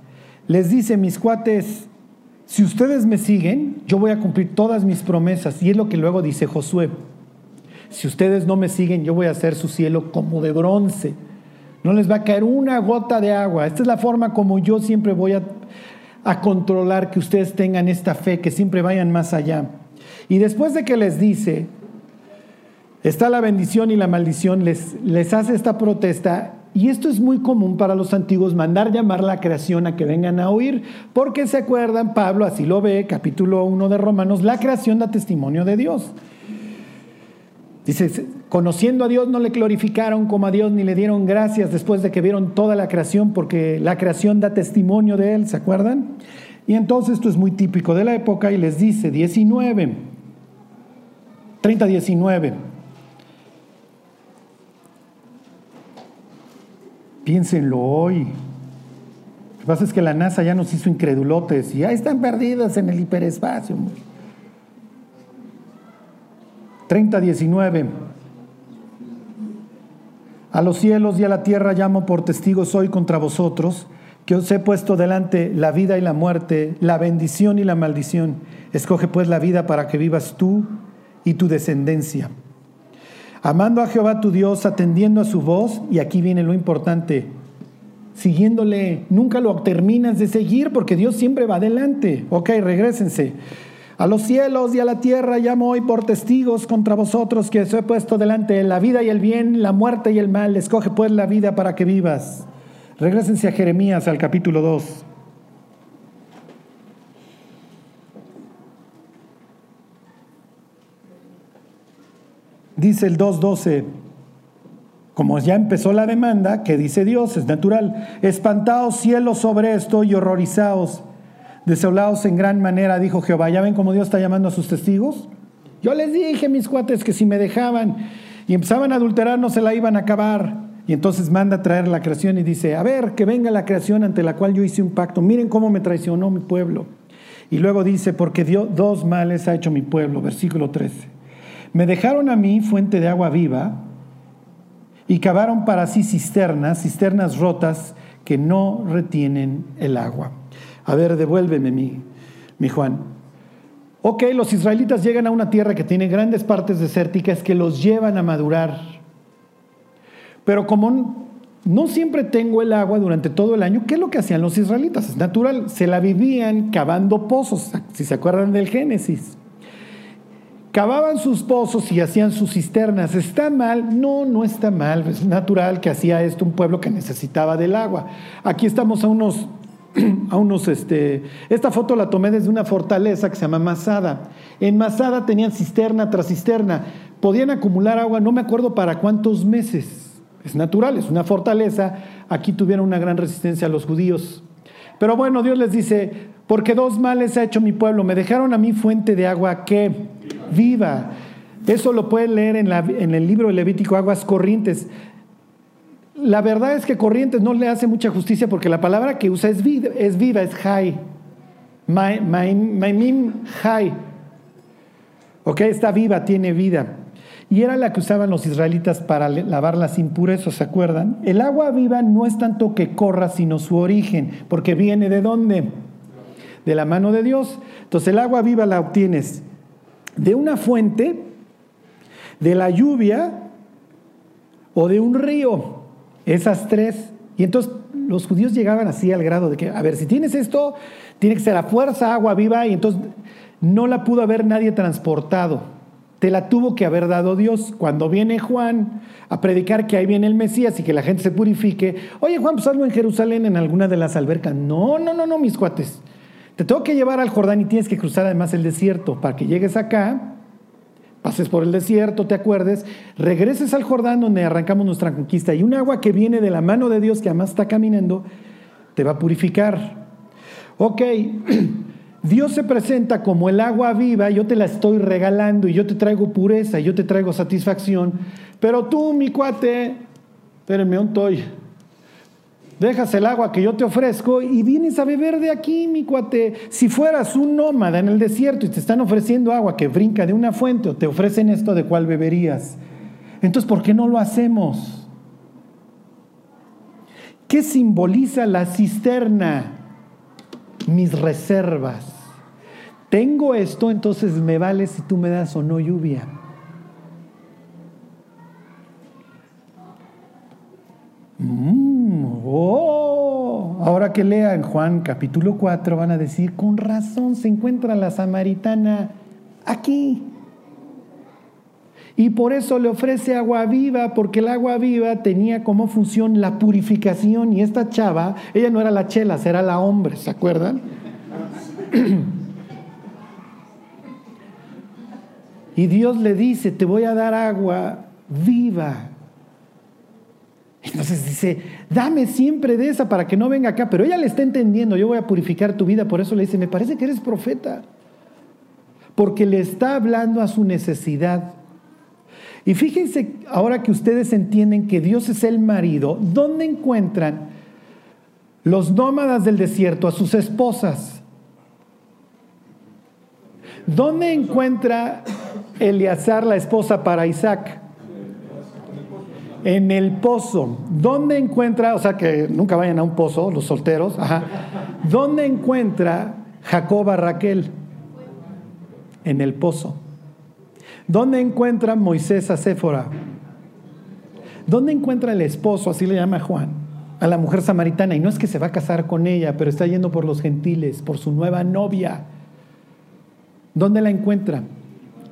les dice, mis cuates, si ustedes me siguen, yo voy a cumplir todas mis promesas. Y es lo que luego dice Josué si ustedes no me siguen, yo voy a hacer su cielo como de bronce. No les va a caer una gota de agua. Esta es la forma como yo siempre voy a, controlar que ustedes tengan esta fe, que siempre vayan más allá. Y después de que les dice, está la bendición y la maldición, les, les hace esta protesta. Y esto es muy común para los antiguos, mandar llamar la creación a que vengan a oír, porque se acuerdan, Pablo así lo ve, capítulo 1 de Romanos, la creación da testimonio de Dios. Dice, conociendo a Dios no le glorificaron como a Dios ni le dieron gracias después de que vieron toda la creación, porque la creación da testimonio de Él, ¿se acuerdan? Y entonces esto es muy típico de la época y les dice 19, 30, 19. Piénsenlo hoy. Lo que pasa es que la NASA ya nos hizo incredulotes y ya están perdidas en el hiperespacio. 30:19. A los cielos y a la tierra llamo por testigos hoy contra vosotros, que os he puesto delante la vida y la muerte, la bendición y la maldición. Escoge pues la vida para que vivas tú y tu descendencia. Amando a Jehová tu Dios, atendiendo a su voz, y aquí viene lo importante, siguiéndole, nunca lo terminas de seguir porque Dios siempre va adelante. Ok, regresense. A los cielos y a la tierra llamo hoy por testigos contra vosotros que os he puesto delante la vida y el bien, la muerte y el mal. Escoge pues la vida para que vivas. Regrésense a Jeremías al capítulo 2. Dice el 2.12, como ya empezó la demanda, que dice Dios, es natural, espantaos cielos sobre esto y horrorizaos Desolados en gran manera, dijo Jehová. ¿Ya ven cómo Dios está llamando a sus testigos? Yo les dije, mis cuates, que si me dejaban y empezaban a adulterar, no se la iban a acabar. Y entonces manda a traer la creación y dice, a ver, que venga la creación ante la cual yo hice un pacto. Miren cómo me traicionó mi pueblo. Y luego dice, porque dio dos males ha hecho mi pueblo. Versículo 13. Me dejaron a mí fuente de agua viva y cavaron para sí cisternas, cisternas rotas que no retienen el agua. A ver, devuélveme mi, mi Juan. Ok, los israelitas llegan a una tierra que tiene grandes partes desérticas que los llevan a madurar. Pero como no siempre tengo el agua durante todo el año, ¿qué es lo que hacían los israelitas? Es natural, se la vivían cavando pozos, si se acuerdan del Génesis. Cavaban sus pozos y hacían sus cisternas. ¿Está mal? No, no está mal. Es natural que hacía esto un pueblo que necesitaba del agua. Aquí estamos a unos a unos, este, esta foto la tomé desde una fortaleza que se llama Masada. En Masada tenían cisterna tras cisterna, podían acumular agua, no me acuerdo para cuántos meses. Es natural, es una fortaleza. Aquí tuvieron una gran resistencia a los judíos. Pero bueno, Dios les dice, porque dos males ha hecho mi pueblo, me dejaron a mí fuente de agua que viva. Eso lo pueden leer en, la, en el libro de Levítico, aguas corrientes la verdad es que Corrientes no le hace mucha justicia porque la palabra que usa es viva, es, viva, es high. Maimim high. Ok, está viva, tiene vida. Y era la que usaban los israelitas para lavar las impurezas, ¿se acuerdan? El agua viva no es tanto que corra, sino su origen, porque viene de dónde? De la mano de Dios. Entonces el agua viva la obtienes de una fuente, de la lluvia o de un río. Esas tres. Y entonces los judíos llegaban así al grado de que, a ver, si tienes esto, tiene que ser a fuerza agua viva y entonces no la pudo haber nadie transportado. te la tuvo que haber dado Dios. Cuando viene Juan a predicar que ahí viene el Mesías y que la gente se purifique, oye Juan, pues algo en Jerusalén en alguna de las albercas. No, no, no, no, mis cuates. Te tengo que llevar al Jordán y tienes que cruzar además el desierto para que llegues acá, pases por el desierto, te acuerdes, regreses al Jordán donde arrancamos nuestra conquista y un agua que viene de la mano de Dios que además está caminando, te va a purificar. Ok, Dios se presenta como el agua viva, yo te la estoy regalando y yo te traigo pureza, yo te traigo satisfacción, pero tú, mi cuate, espérenme un toy, dejas el agua que yo te ofrezco y vienes a beber de aquí, mi cuate. Si fueras un nómada en el desierto y te están ofreciendo agua que brinca de una fuente o te ofrecen esto, ¿de cuál beberías? Entonces, ¿por qué no lo hacemos? ¿Qué simboliza la cisterna? Mis reservas. Tengo esto, entonces me vale si tú me das o no lluvia. Mm, oh. Ahora que lean Juan capítulo 4 van a decir, con razón se encuentra la samaritana aquí. Y por eso le ofrece agua viva, porque el agua viva tenía como función la purificación. Y esta chava, ella no era la chela, era la hombre, ¿se acuerdan? Y Dios le dice, te voy a dar agua viva. Entonces dice, dame siempre de esa para que no venga acá. Pero ella le está entendiendo, yo voy a purificar tu vida. Por eso le dice, me parece que eres profeta. Porque le está hablando a su necesidad. Y fíjense, ahora que ustedes entienden que Dios es el marido, ¿dónde encuentran los nómadas del desierto a sus esposas? ¿Dónde encuentra Eleazar la esposa para Isaac? En el pozo. ¿Dónde encuentra, o sea que nunca vayan a un pozo, los solteros. ¿Dónde encuentra Jacob a Raquel? En el pozo. ¿Dónde encuentra Moisés a Séfora? ¿Dónde encuentra el esposo, así le llama Juan, a la mujer samaritana? Y no es que se va a casar con ella, pero está yendo por los gentiles, por su nueva novia. ¿Dónde la encuentra?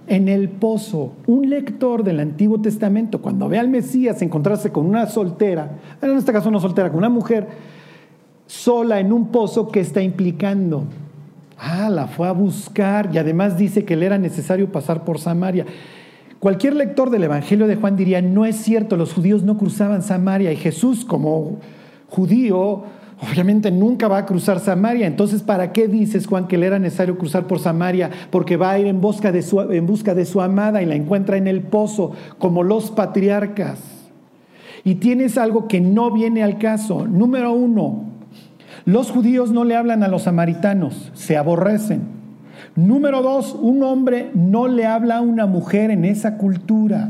En el pozo. Un lector del Antiguo Testamento, cuando ve al Mesías encontrarse con una soltera, en este caso no soltera, con una mujer sola en un pozo, ¿qué está implicando? Ah, la fue a buscar y además dice que le era necesario pasar por Samaria. Cualquier lector del Evangelio de Juan diría, no es cierto, los judíos no cruzaban Samaria y Jesús como judío Obviamente nunca va a cruzar Samaria. Entonces, ¿para qué dices, Juan, que le era necesario cruzar por Samaria? Porque va a ir en busca, de su, en busca de su amada y la encuentra en el pozo, como los patriarcas. Y tienes algo que no viene al caso. Número uno, los judíos no le hablan a los samaritanos, se aborrecen. Número dos, un hombre no le habla a una mujer en esa cultura,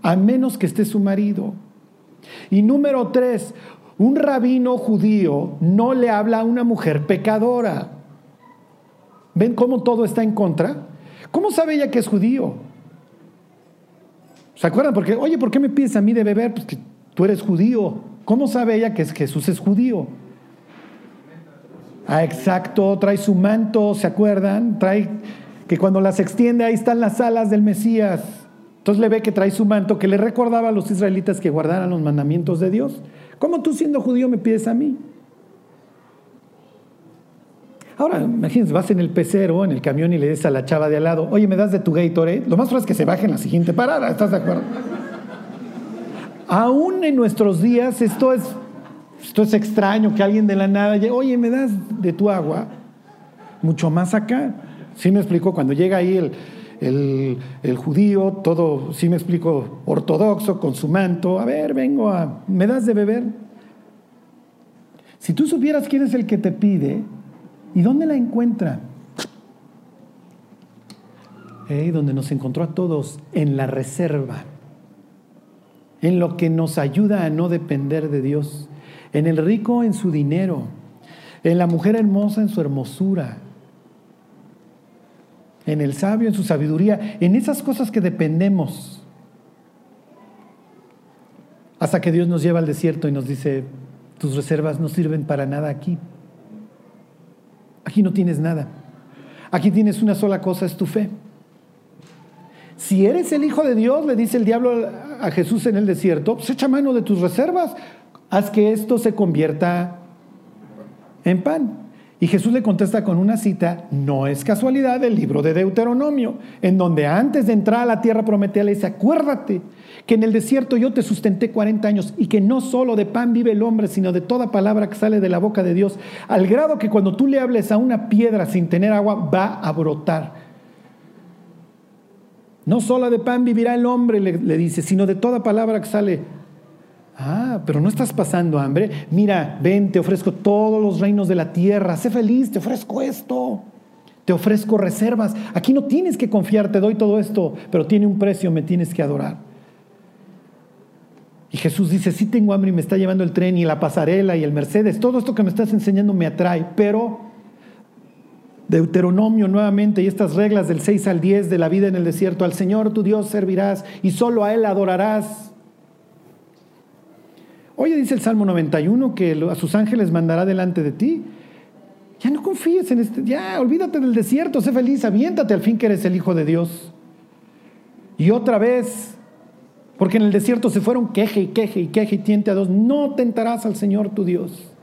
a menos que esté su marido. Y número tres, un rabino judío no le habla a una mujer pecadora. ¿Ven cómo todo está en contra? ¿Cómo sabe ella que es judío? ¿Se acuerdan? Porque, oye, ¿por qué me pides a mí de beber? Pues que tú eres judío. ¿Cómo sabe ella que Jesús es judío? Ah, exacto, trae su manto, ¿se acuerdan? Trae que cuando las extiende ahí están las alas del Mesías. Entonces le ve que trae su manto que le recordaba a los israelitas que guardaran los mandamientos de Dios. ¿Cómo tú siendo judío me pides a mí? Ahora, imagínense, vas en el pecero, en el camión y le dices a la chava de al lado, oye, ¿me das de tu Gatorade? Lo más probable es que se baje en la siguiente parada, ¿estás de acuerdo? Aún en nuestros días esto es, esto es extraño que alguien de la nada, oye, ¿me das de tu agua? Mucho más acá. ¿Sí me explico? Cuando llega ahí el, el, judío, todo, si me explico, ortodoxo, con su manto, a ver, vengo a, ¿me das de beber? Si tú supieras quién es el que te pide, ¿y dónde la encuentra? donde nos encontró a todos, en la reserva, en lo que nos ayuda a no depender de Dios, en el rico en su dinero, en la mujer hermosa en su hermosura, en el sabio, en su sabiduría, en esas cosas que dependemos. Hasta que Dios nos lleva al desierto y nos dice, tus reservas no sirven para nada aquí. Aquí no tienes nada. Aquí tienes una sola cosa, es tu fe. Si eres el Hijo de Dios, le dice el diablo a Jesús en el desierto, pues echa mano de tus reservas, haz que esto se convierta en pan. Y Jesús le contesta con una cita, no es casualidad, del libro de Deuteronomio, en donde antes de entrar a la tierra prometida le dice, acuérdate que en el desierto yo te sustenté 40 años y que no solo de pan vive el hombre, sino de toda palabra que sale de la boca de Dios, al grado que cuando tú le hables a una piedra sin tener agua, va a brotar. No solo de pan vivirá el hombre, le, le dice, sino de toda palabra que sale Ah, pero no estás pasando hambre. Mira, ven, te ofrezco todos los reinos de la tierra. Sé feliz, te ofrezco esto. Te ofrezco reservas. Aquí no tienes que confiar, te doy todo esto, pero tiene un precio, me tienes que adorar. Y Jesús dice, sí tengo hambre y me está llevando el tren y la pasarela y el Mercedes. Todo esto que me estás enseñando me atrae, pero Deuteronomio nuevamente y estas reglas del 6 al 10 de la vida en el desierto, al Señor tu Dios servirás y solo a Él adorarás. Oye, dice el Salmo 91 que a sus ángeles mandará delante de ti. Ya no confíes en este, ya olvídate del desierto, sé feliz, aviéntate al fin que eres el Hijo de Dios. Y otra vez, porque en el desierto se fueron queje y queje y queje y tiente a dos, no tentarás al Señor tu Dios.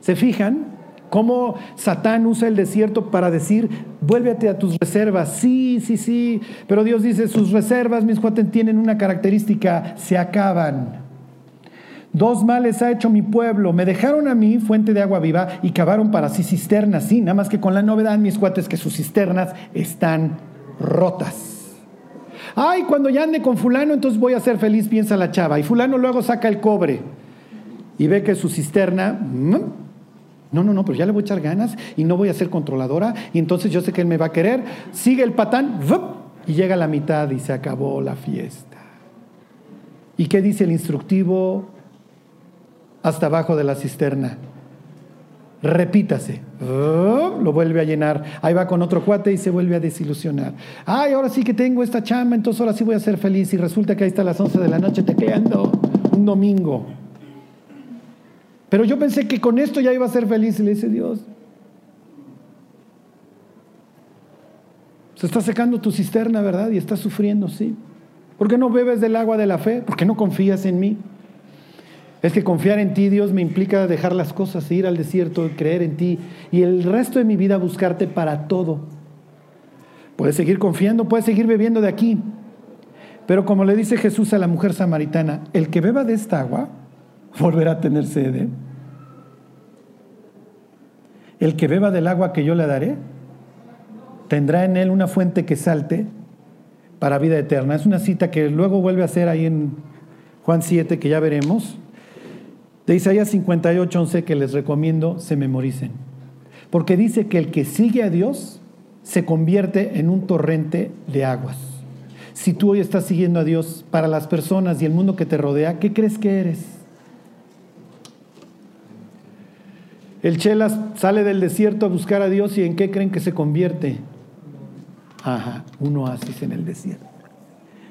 ¿Se fijan? Cómo Satán usa el desierto para decir, vuélvete a tus reservas. Sí, sí, sí. Pero Dios dice, sus reservas, mis cuates, tienen una característica, se acaban. Dos males ha hecho mi pueblo. Me dejaron a mí fuente de agua viva y cavaron para sí cisternas. Sí, nada más que con la novedad, mis cuates, que sus cisternas están rotas. Ay, cuando ya ande con fulano, entonces voy a ser feliz, piensa la chava. Y fulano luego saca el cobre y ve que su cisterna... No, no, no, pero ya le voy a echar ganas y no voy a ser controladora y entonces yo sé que él me va a querer. Sigue el patán y llega a la mitad y se acabó la fiesta. ¿Y qué dice el instructivo? Hasta abajo de la cisterna. Repítase. Oh, lo vuelve a llenar. Ahí va con otro cuate y se vuelve a desilusionar. Ay, ahora sí que tengo esta chamba, entonces ahora sí voy a ser feliz. Y resulta que ahí está a las 11 de la noche tecleando un domingo. Pero yo pensé que con esto ya iba a ser feliz. Y le dice Dios. Se está secando tu cisterna, ¿verdad? Y estás sufriendo, sí. ¿Por qué no bebes del agua de la fe? ¿Por qué no confías en mí? Es que confiar en ti, Dios, me implica dejar las cosas, ir al desierto, creer en ti y el resto de mi vida buscarte para todo. Puedes seguir confiando, puedes seguir bebiendo de aquí. Pero como le dice Jesús a la mujer samaritana, el que beba de esta agua volverá a tener sed. El que beba del agua que yo le daré tendrá en él una fuente que salte para vida eterna. Es una cita que luego vuelve a hacer ahí en Juan 7, que ya veremos. De Isaías 58, 11 que les recomiendo se memoricen. Porque dice que el que sigue a Dios se convierte en un torrente de aguas. Si tú hoy estás siguiendo a Dios para las personas y el mundo que te rodea, ¿qué crees que eres? El Chelas sale del desierto a buscar a Dios y ¿en qué creen que se convierte? Ajá, un oasis en el desierto.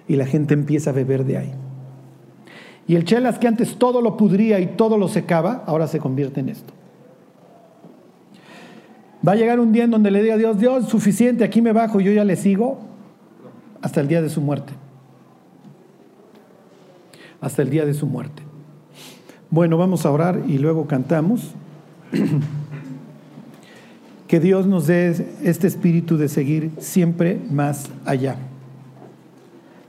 Y la gente empieza a beber de ahí. Y el chelas que antes todo lo pudría y todo lo secaba, ahora se convierte en esto. Va a llegar un día en donde le diga a Dios, Dios, suficiente, aquí me bajo, yo ya le sigo hasta el día de su muerte. Hasta el día de su muerte. Bueno, vamos a orar y luego cantamos. que Dios nos dé este espíritu de seguir siempre más allá.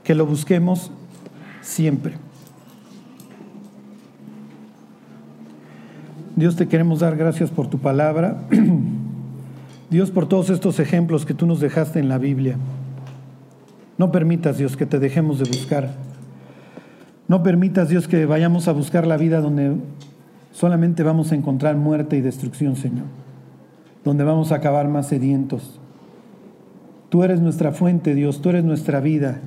Que lo busquemos siempre. Dios te queremos dar gracias por tu palabra. Dios por todos estos ejemplos que tú nos dejaste en la Biblia. No permitas, Dios, que te dejemos de buscar. No permitas, Dios, que vayamos a buscar la vida donde solamente vamos a encontrar muerte y destrucción, Señor. Donde vamos a acabar más sedientos. Tú eres nuestra fuente, Dios, tú eres nuestra vida.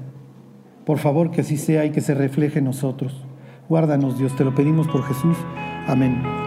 Por favor, que así sea y que se refleje en nosotros. Guárdanos, Dios, te lo pedimos por Jesús. Amén.